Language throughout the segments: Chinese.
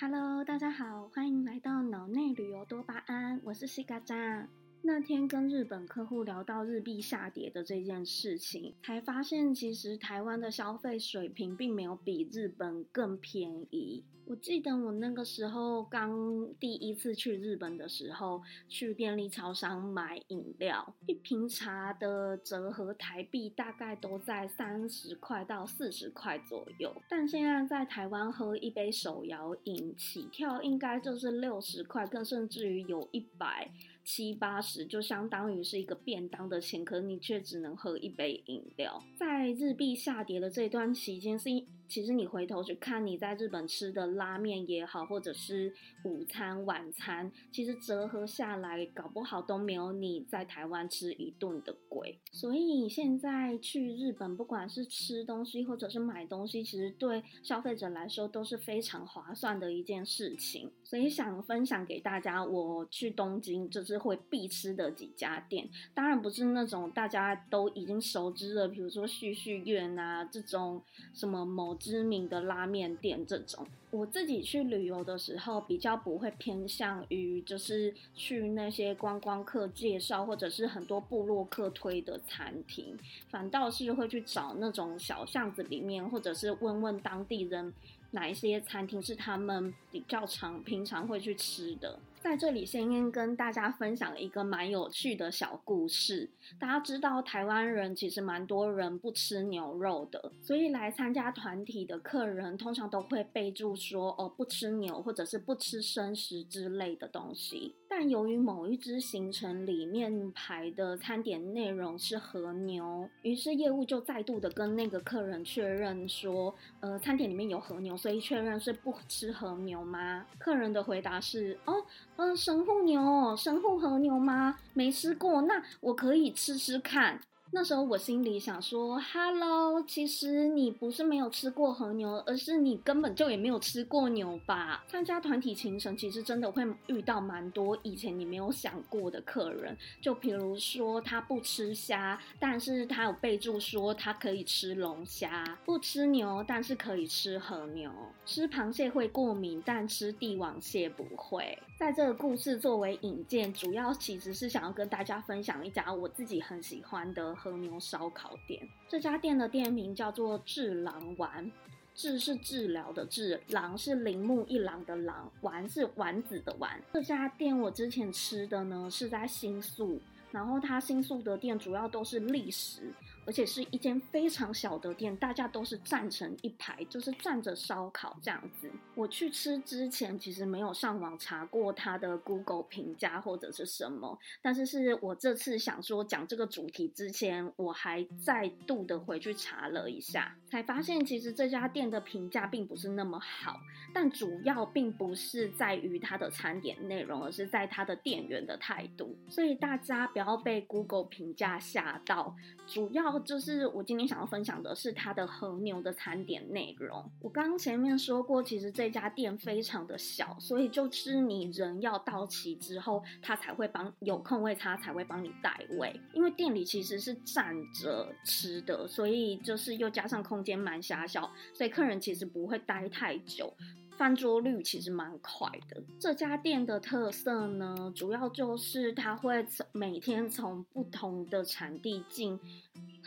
Hello，大家好，欢迎来到脑内旅游多巴胺，我是西嘎扎。那天跟日本客户聊到日币下跌的这件事情，才发现其实台湾的消费水平并没有比日本更便宜。我记得我那个时候刚第一次去日本的时候，去便利超商买饮料，一瓶茶的折合台币大概都在三十块到四十块左右。但现在在台湾喝一杯手摇饮，起跳应该就是六十块，更甚至于有一百。七八十就相当于是一个便当的钱，可你却只能喝一杯饮料。在日币下跌的这段期间，是其实你回头去看你在日本吃的拉面也好，或者是午餐、晚餐，其实折合下来，搞不好都没有你在台湾吃一顿的贵。所以现在去日本，不管是吃东西或者是买东西，其实对消费者来说都是非常划算的一件事情。所以想分享给大家，我去东京就是。会必吃的几家店，当然不是那种大家都已经熟知的，比如说旭旭苑啊这种什么某知名的拉面店这种。我自己去旅游的时候，比较不会偏向于就是去那些观光客介绍或者是很多部落客推的餐厅，反倒是会去找那种小巷子里面，或者是问问当地人哪一些餐厅是他们比较常平常会去吃的。在这里先跟大家分享一个蛮有趣的小故事。大家知道台湾人其实蛮多人不吃牛肉的，所以来参加团体的客人通常都会备注说哦不吃牛或者是不吃生食之类的东西。但由于某一支行程里面排的餐点内容是和牛，于是业务就再度的跟那个客人确认说，呃餐点里面有和牛，所以确认是不吃和牛吗？客人的回答是哦。嗯，神户牛，神户和牛吗？没吃过，那我可以吃吃看。那时候我心里想说，Hello，其实你不是没有吃过和牛，而是你根本就也没有吃过牛吧？参加团体行程，其实真的会遇到蛮多以前你没有想过的客人，就比如说他不吃虾，但是他有备注说他可以吃龙虾；不吃牛，但是可以吃和牛；吃螃蟹会过敏，但吃帝王蟹不会。在这个故事作为引荐，主要其实是想要跟大家分享一家我自己很喜欢的。和牛烧烤店，这家店的店名叫做治狼丸，治是治疗的治，狼是铃木一郎的狼，丸是丸子的丸。这家店我之前吃的呢是在新宿。然后它新宿的店主要都是历史，而且是一间非常小的店，大家都是站成一排，就是站着烧烤这样子。我去吃之前其实没有上网查过它的 Google 评价或者是什么，但是是我这次想说讲这个主题之前，我还再度的回去查了一下，才发现其实这家店的评价并不是那么好，但主要并不是在于它的餐点内容，而是在它的店员的态度，所以大家不要被 Google 评价吓到，主要就是我今天想要分享的是它的和牛的餐点内容。我刚刚前面说过，其实这家店非常的小，所以就是你人要到齐之后，他才会帮有空位，他才会帮你带位。因为店里其实是站着吃的，所以就是又加上空间蛮狭小，所以客人其实不会待太久。翻桌率其实蛮快的。这家店的特色呢，主要就是它会每天从不同的产地进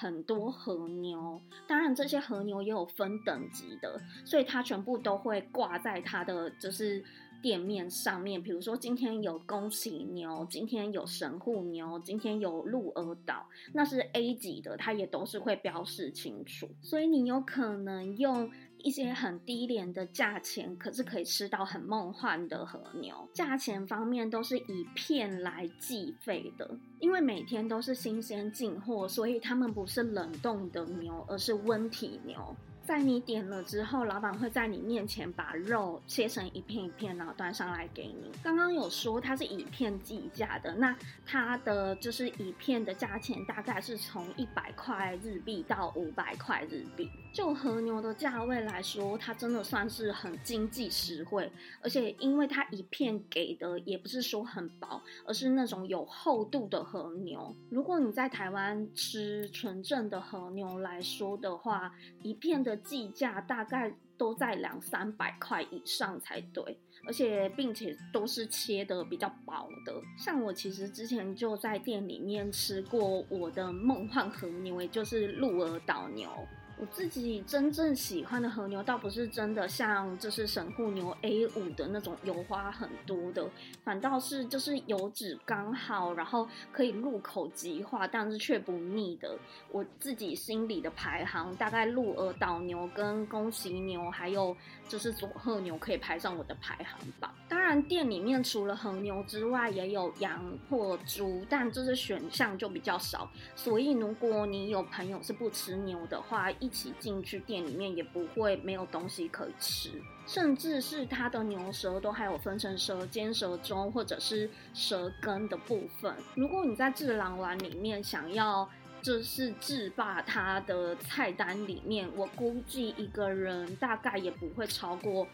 很多和牛，当然这些和牛也有分等级的，所以它全部都会挂在它的就是店面上面。比如说今天有宫崎牛，今天有神户牛，今天有鹿儿岛，那是 A 级的，它也都是会标示清楚，所以你有可能用。一些很低廉的价钱，可是可以吃到很梦幻的和牛。价钱方面都是以片来计费的，因为每天都是新鲜进货，所以他们不是冷冻的牛，而是温体牛。在你点了之后，老板会在你面前把肉切成一片一片，然后端上来给你。刚刚有说它是以片计价的，那它的就是以片的价钱大概是从一百块日币到五百块日币。就和牛的价位来说，它真的算是很经济实惠，而且因为它一片给的也不是说很薄，而是那种有厚度的和牛。如果你在台湾吃纯正的和牛来说的话，一片的。计价大概都在两三百块以上才对，而且并且都是切的比较薄的。像我其实之前就在店里面吃过我的梦幻和牛，也就是鹿儿岛牛。我自己真正喜欢的和牛，倒不是真的像就是神户牛 A 五的那种油花很多的，反倒是就是油脂刚好，然后可以入口即化，但是却不腻的。我自己心里的排行，大概鹿儿岛牛跟宫崎牛，还有就是佐贺牛可以排上我的排行榜。当然，店里面除了和牛之外，也有羊或猪，但这些选项就比较少。所以，如果你有朋友是不吃牛的话，一起进去店里面也不会没有东西可以吃，甚至是它的牛舌都还有分成舌尖、舌中或者是舌根的部分。如果你在智囊丸里面想要就是制霸它的菜单里面，我估计一个人大概也不会超过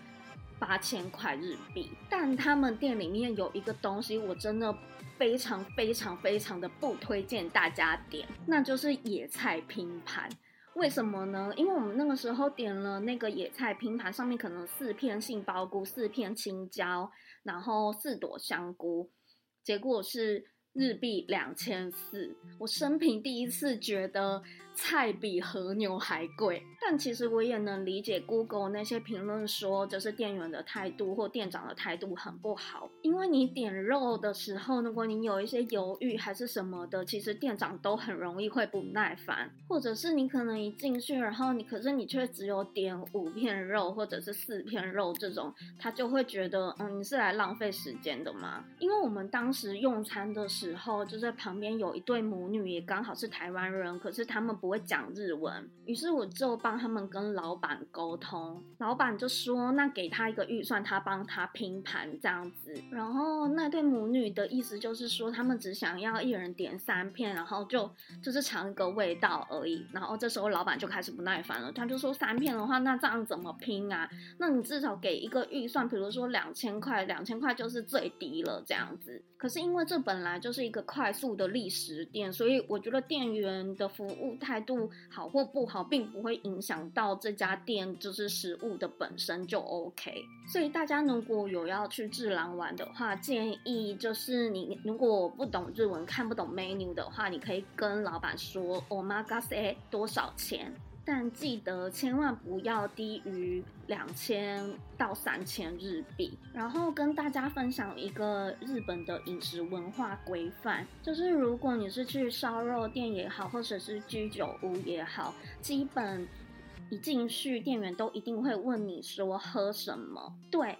八千块日币。但他们店里面有一个东西，我真的非常非常非常的不推荐大家点，那就是野菜拼盘。为什么呢？因为我们那个时候点了那个野菜拼盘，上面可能四片杏鲍菇、四片青椒，然后四朵香菇，结果是。日币两千四，我生平第一次觉得菜比和牛还贵。但其实我也能理解 Google 那些评论说，就是店员的态度或店长的态度很不好。因为你点肉的时候，如果你有一些犹豫还是什么的，其实店长都很容易会不耐烦，或者是你可能一进去，然后你可是你却只有点五片肉或者是四片肉这种，他就会觉得，嗯，你是来浪费时间的吗？因为我们当时用餐的时候，就在旁边有一对母女，也刚好是台湾人，可是他们不会讲日文，于是我就帮。他们跟老板沟通，老板就说：“那给他一个预算，他帮他拼盘这样子。”然后那对母女的意思就是说，他们只想要一人点三片，然后就就是尝一个味道而已。然后这时候老板就开始不耐烦了，他就说：“三片的话，那这样怎么拼啊？那你至少给一个预算，比如说两千块，两千块就是最低了这样子。”可是因为这本来就是一个快速的历史店，所以我觉得店员的服务态度好或不好，并不会影响。到这家店就是食物的本身就 OK，所以大家如果有要去智郎玩的话，建议就是你如果不懂日文看不懂 menu 的话，你可以跟老板说 “omagase” 多少钱。但记得千万不要低于两千到三千日币。然后跟大家分享一个日本的饮食文化规范，就是如果你是去烧肉店也好，或者是居酒屋也好，基本一进去店员都一定会问你说喝什么。对，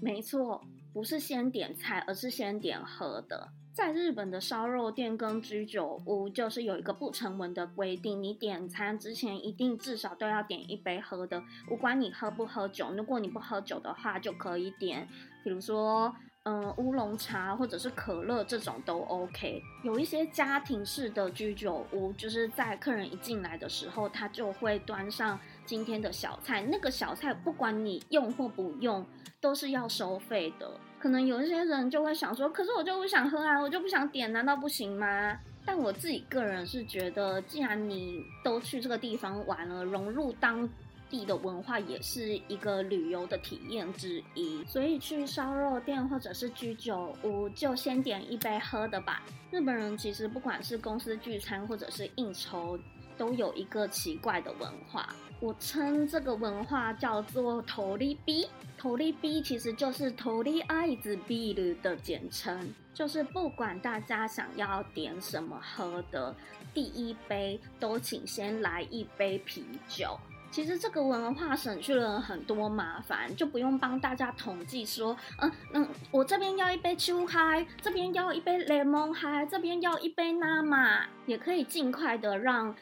没错，不是先点菜，而是先点喝的。在日本的烧肉店跟居酒屋，就是有一个不成文的规定，你点餐之前一定至少都要点一杯喝的，不管你喝不喝酒。如果你不喝酒的话，就可以点，比如说，嗯，乌龙茶或者是可乐这种都 OK。有一些家庭式的居酒屋，就是在客人一进来的时候，他就会端上今天的小菜，那个小菜不管你用或不用，都是要收费的。可能有一些人就会想说，可是我就不想喝啊，我就不想点，难道不行吗？但我自己个人是觉得，既然你都去这个地方玩了，融入当地的文化也是一个旅游的体验之一。所以去烧肉店或者是居酒屋，就先点一杯喝的吧。日本人其实不管是公司聚餐或者是应酬，都有一个奇怪的文化。我称这个文化叫做“头利 B”，头利 B 其实就是“头利爱子 B” 的简称，就是不管大家想要点什么喝的，第一杯都请先来一杯啤酒。其实这个文化省去了很多麻烦，就不用帮大家统计说，嗯嗯，我这边要一杯秋嗨，这边要一杯雷蒙嗨，这边要一杯纳玛，也可以尽快的让。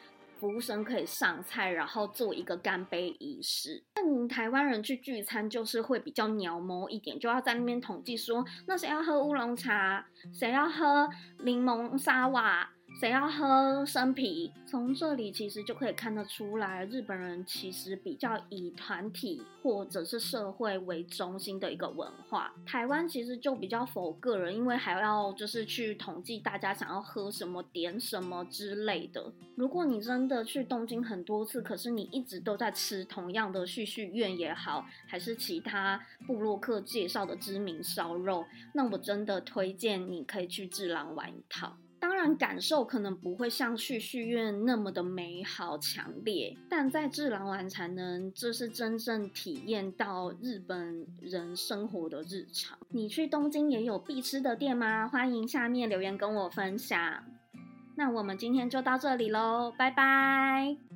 服务生可以上菜，然后做一个干杯仪式。那台湾人去聚餐就是会比较鸟毛一点，就要在那边统计说，那谁要喝乌龙茶，谁要喝柠檬沙瓦，谁要喝生啤？从这里其实就可以看得出来，日本人其实比较以团体或者是社会为中心的一个文化。台湾其实就比较否个人，因为还要就是去统计大家想要喝什么、点什么之类的。如果你真的去东京很多次，可是你一直都在吃同样的旭旭苑也好，还是其他布洛克介绍的知名烧肉，那我真的推荐你可以去智郎玩一趟。当然，感受可能不会像旭旭院那么的美好强烈，但在智郎玩才能，这是真正体验到日本人生活的日常。你去东京也有必吃的店吗？欢迎下面留言跟我分享。那我们今天就到这里喽，拜拜。